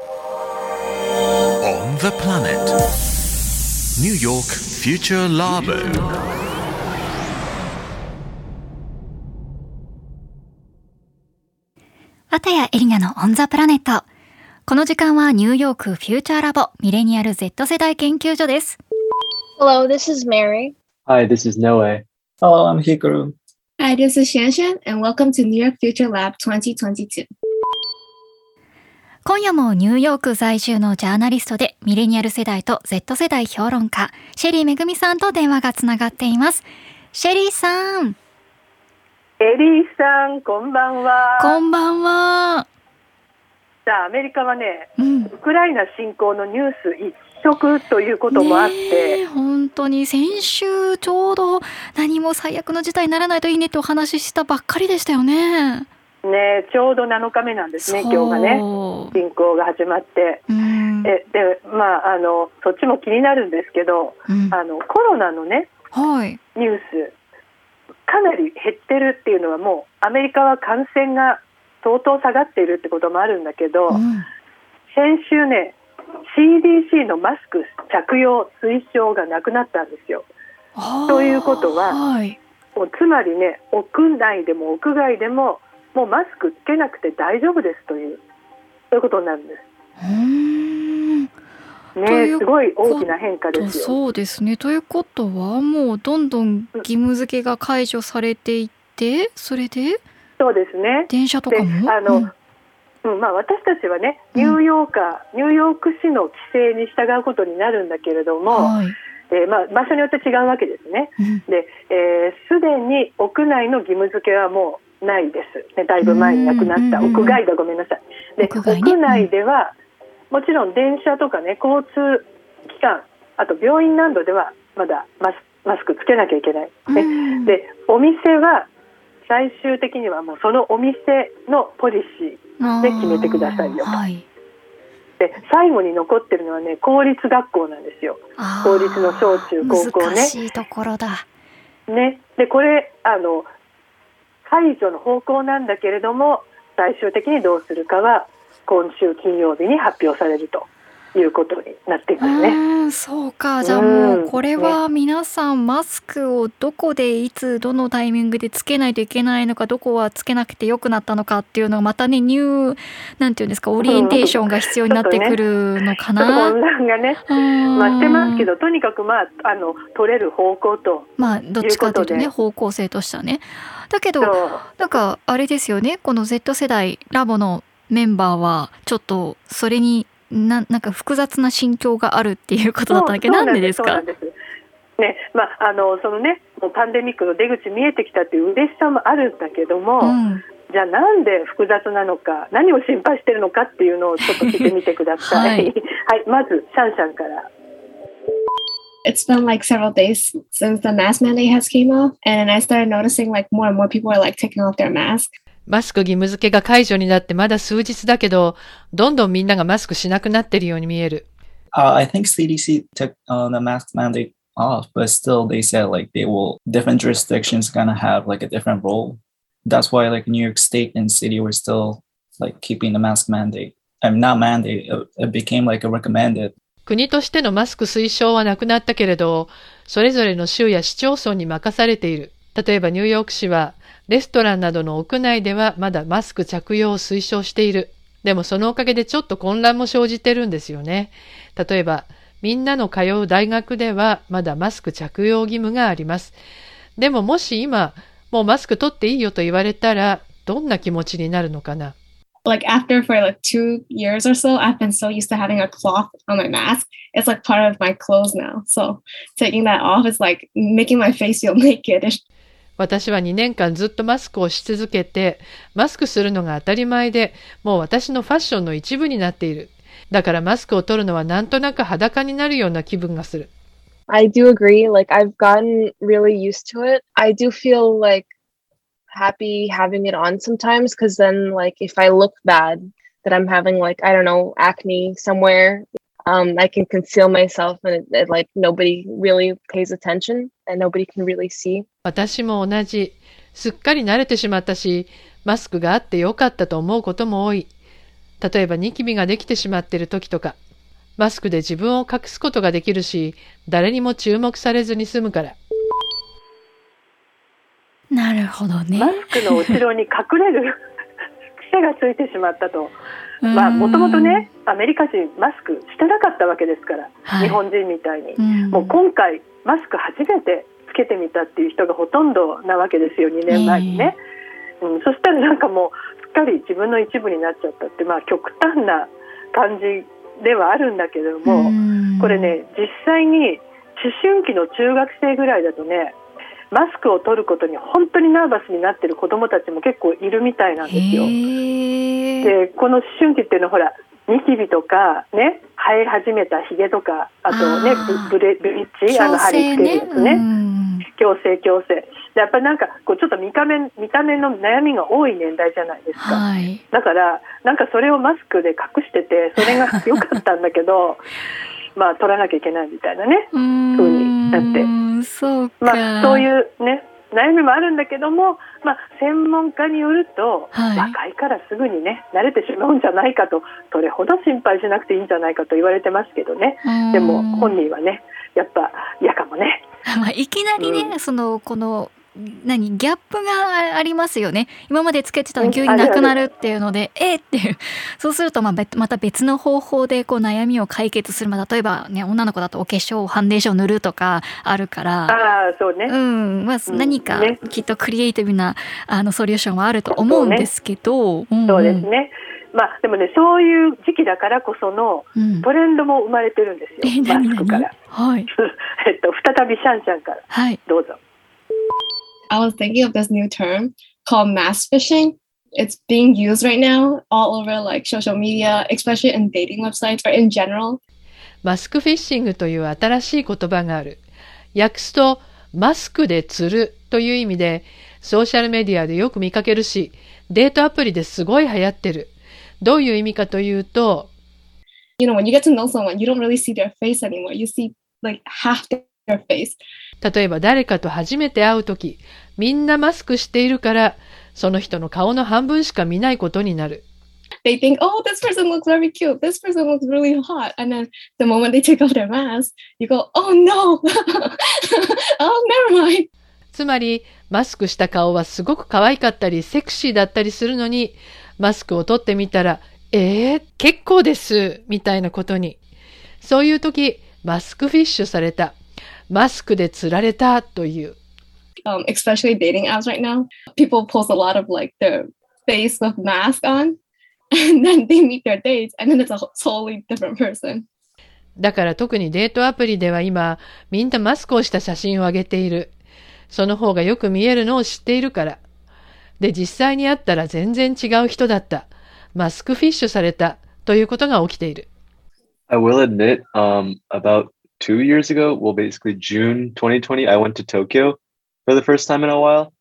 On the planet. New York Future Labo. エリナのオンザプラネット。この時間はニューヨークフューチャーラボミレニアル Z 世代研究所です。Hello, this is Mary. Hi, this is Noe. Hello, I'm Hikaru. Hi, this is Shanshan, and welcome to New York Future Lab 2022. 今夜もニューヨーク在住のジャーナリストでミレニアル世代と Z 世代評論家シェリーめぐみさんと電話がつながっています。シェリーさん、エリーさん、こんばんは。こんばんは。さあ、アメリカはね、うん。ウクライナ侵攻のニュース一色ということもあっねて、え本当に先週ちょうど何も最悪の事態にならないといいねってお話ししたばっかりでしたよね。ね、ちょうど7日目なんですね、今日がね、そう侵攻が始まって。うん。えでまあ、あのそっちも気になるんですけど、うんあのコロナの、ね、はい。ニュースかなり減ってるっていうのはもうアメリカは感染が相当下がっているってこともあるんだけど、うん先週ね CDC のマスク着用推奨がなくなったんですよ。ということははい。もうつまりね屋内でも屋外でももうマスクつけなくて大丈夫ですというそういうことになるんです。ねすごい大きな変化ですよ。そうですね。ということはもうどんどん義務付けが解除されていってそれで？そうですね。電車とかも？であのうんうんまあ、私たちはねうんニューヨーカー、ニューヨーク市の規制に従うことになるんだけれども、はい。えーまあ、場所によって違うわけですね。うんで、えーすでに屋内の義務付けはもうないです。ね、だいぶ前になくなった。屋外だ、ごめんなさい。で、屋外内では、もちろん電車とかね、交通機関、あと病院などではまだマスマスクつけなきゃいけない。ねうんで、お店は最終的にはもうそのお店のポリシーで決めてくださいよあーはい。で、最後に残ってるのはね、公立学校なんですよ。公立の小中高校ね難しいところだ。ね、でこれあの解除の方向なんだけれども最終的にどうするかは今週金曜日に発表されると。いうことになっていますうね。ーん、そうか。じゃあもうこれは皆さんマスクをどこでいつどのタイミングでつけないといけないのか、どこはつけなくてよくなったのかっていうのがまたねニューなんていうんですかオリエンテーションが必要になってくるのかな。混乱がねうん増してますけどとにかくまああの取れる方向とまあどっちかというとね方向性としてはね。だけどなんかあれですよねこの Z 世代ラボのメンバーはちょっとそれにななんか複雑な心境があるっていうことだったんだけどなんでですか？ねまあ、あのそのねもうパンデミックの出口見えてきたっていう嬉しさもあるんだけども、うんじゃあなんで複雑なのか何を心配してるのかっていうのをちょっと聞いてみてください。ははいい、まずシャンシャンから。It's been like several days since the mask mandate has came off, and I started noticing like more and more people are like taking off their mask. マスク義務付けが解除になってまだ数日だけど、どんどんみんながマスクしなくなってるように見える。Uh, I think CDC took uh, the mask mandate off, but still they said like they will different jurisdictions gonna have like a different role. That's why like New York State and city were still like keeping the mask mandate. I'm not mandate. It, it became like a recommended. 国としてのマスク推奨はなくなったけれど、それぞれの州や市町村に任されている。例えばニューヨーク市は、レストランなどの屋内ではまだマスク着用を推奨している。でもそのおかげでちょっと混乱も生じてるんですよね。例えば、みんなの通う大学ではまだマスク着用義務があります。でももし今、もうマスク取っていいよと言われたら、どんな気持ちになるのかな Like after for like two years or so, I've been so used to having a cloth on my mask. It's like part of my clothes now. So taking that off is like making my face feel naked. 私は2年間ずっとマスクをし続けて、マスクするのが当たり前で、もう私のファッションの一部になっている。だからマスクを取るのはなんとなく裸になるような気分がする。I do agree. Like I've gotten really used to it. I do feel like happy having it on sometimes because then like if I look bad that I'm having like I don't know acne somewhere, um, I can conceal myself and it, it, like nobody really pays attention. Really see. 私も同じ。すっかり慣れてしまったし、マスクがあってよかったと思うことも多い。例えばニキビができてしまっている時とか、マスクで自分を隠すことができるし、誰にも注目されずに済むから。なるほどねマスクの後ろに隠れる 癖がついてしまったと。まあもともとねアメリカ人マスクしてなかったわけですから、はい日本人みたいに、うんもう今回マスク初めてつけてみたっていう人がほとんどなわけですよ2年前にね、うん、そしたらなんかもうすっかり自分の一部になっちゃったってまあ極端な感じではあるんだけれども、うん。これね実際に思春期の中学生ぐらいだとねマスクを取ることに本当にナーバスになってる子どもたちも結構いるみたいなんですよ。でこの思春期っていうのはほらニキビとかね生え始めたひげとかあとねブブレブリッジあの貼り付けるやつね。うん。矯正矯正。でやっぱりなんかこうちょっと見た目見た目の悩みが多い年代じゃないですか、はい。だからなんかそれをマスクで隠しててそれが良かったんだけど まあ取らなきゃいけないみたいなね。うーん。風になって。そうか、まあそういうね悩みもあるんだけども、まあ、専門家によると、はい。若いからすぐにね慣れてしまうんじゃないかとそれほど心配しなくていいんじゃないかと言われてますけどね。うん。でも本人はねやっぱ嫌かもね。まあ、いきなりね、うん。そのこの何ギャップがありますよね。今までつけてたのうん急になくなるっていうので、えーっていう。そうするとまあ別また別の方法でこう悩みを解決する、まあ、例えばね女の子だとお化粧ファンデーション塗るとかあるから。ああそうね、うん。まあ、うん何かね。きっとクリエイティブなあのソリューションはあると思うんですけど、うんうん。そうですね。まあでもねそういう時期だからこそのうん。トレンドも生まれてるんですよ、えマ何何？スクから。はい。えっと再びシャンシャンから。はい。どうぞ。I was thinking of this new term called mass phishing. It's being used right now all over like social media, especially in dating websites or in general. マスクフィッシングという新しい言葉がある。訳すと、マスクで釣るという意味で、ソーシャルメディアでよく見かけるし、デートアプリですごい流行ってる。どういう意味かというと、You know, when you get to know someone, you don't really see their face anymore. You see like half their face. 例えば誰かと初めて会うとき、みんなマスクしているから、その人の顔の半分しか見ないことになる。つまり、マスクした顔はすごく可愛かったり、セクシーだったりするのに、マスクを取ってみたら、えー、結構ですみたいなことに。そういうとき、マスクフィッシュされた。マスクで釣られたという。Um, especially dating apps right now. People post a lot of like their face with mask on. And then they meet their dates and then it's a totally different person. だから特にデートアプリでは今、みんなマスクをした写真を上げている。その方がよく見えるのを知っているから。で、実際に会ったら全然違う人だった。マスクフィッシュされた。ということが起きている。I will admit, um, about two years ago, well, basically June 2020, I went to Tokyo for the first time in a while.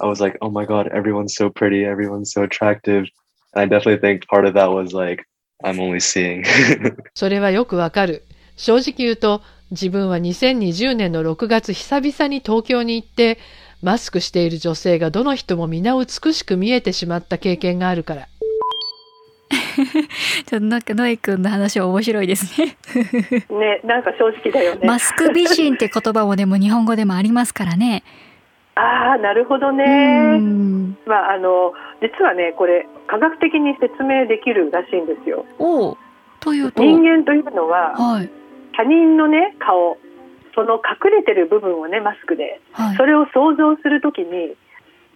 I was like, oh my God, everyone's so pretty, everyone's so attractive. And I definitely think part of that was like, I'm only seeing. それはよくわかる。正直言うと、自分は2020年の6月久々に東京に行って、マスクしている女性がどの人も皆美しく見えてしまった経験があるから。ちょっとなんかノエ君の話は面白いですね。ねなんか正直だよね。マスク美人って言葉もでも日本語でもありますからね。ああなるほどうね。んまああの実はねこれ科学的に説明できるらしいんですよ。おうというと、人間というのははい他人のね顔その隠れてる部分をねマスクではいそ。れを想像するときに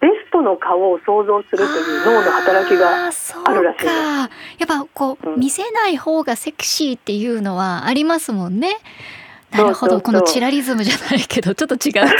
ベストの顔を想像するという脳の働きがあるらしいのか。やっぱこう、うん見せない方がセクシーっていうのはありますもんね。なるほどこのチラリズムじゃないけどちょっと違うか。だ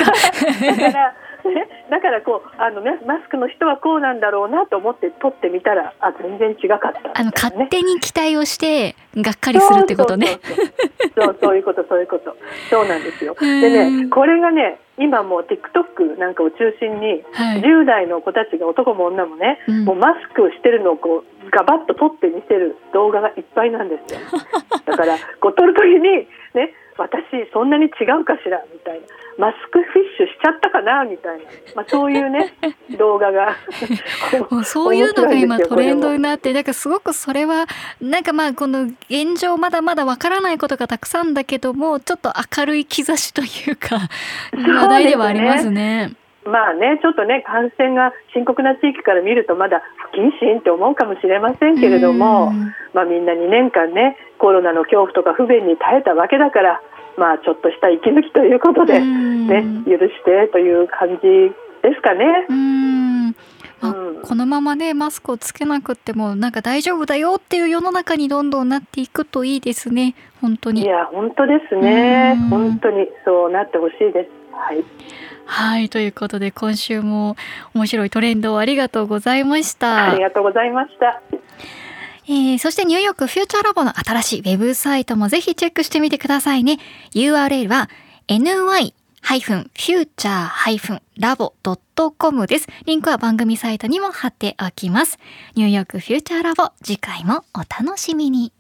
から、ね、だからこうあのねマスクの人はこうなんだろうなと思って撮ってみたらあ全然違かったね、あの勝手に期待をしてがっかりするってことね。そうそうそうそうそういうことそういうことそうなんですよ。でねこれがね今もう TikTok なんかを中心にはい。10代の子たちが男も女もね、うんもうマスクをしてるのをこうガバッと撮って見せる動画がいっぱいなんですよ。だからこう撮る時にね私そんなに違うかしら？みたいな。マスクフィッシュしちゃったかな？みたいな、まあ、そういうね 動画が。もうそういうのが今トレンドになってなんかすごくそれはなんかまあこの現状まだまだわからないことがたくさんだけどもちょっと明るい兆しというか話題ではありますね。まあねちょっとね感染が深刻な地域から見るとまだ不謹慎って思うかもしれませんけれども、うん。まあ、みんな2年間ねコロナの恐怖とか不便に耐えたわけだから、まあ、ちょっとした息抜きということで、うん。ね、許してという感じですかね。うん。このままねマスクをつけなくってもなんか大丈夫だよっていう世の中にどんどんなっていくといいですね。本当に。いや本当ですね。うん。本当にそうなってほしいです。はいはいということで今週も面白いトレンドをありがとうございました。ありがとうございました。えーそしてニューヨークフューチャーラボの新しいウェブサイトもぜひチェックしてみてくださいね。URL は ny-future-labo.com です。リンクは番組サイトにも貼っておきます。ニューヨークフューチャーラボ次回もお楽しみに。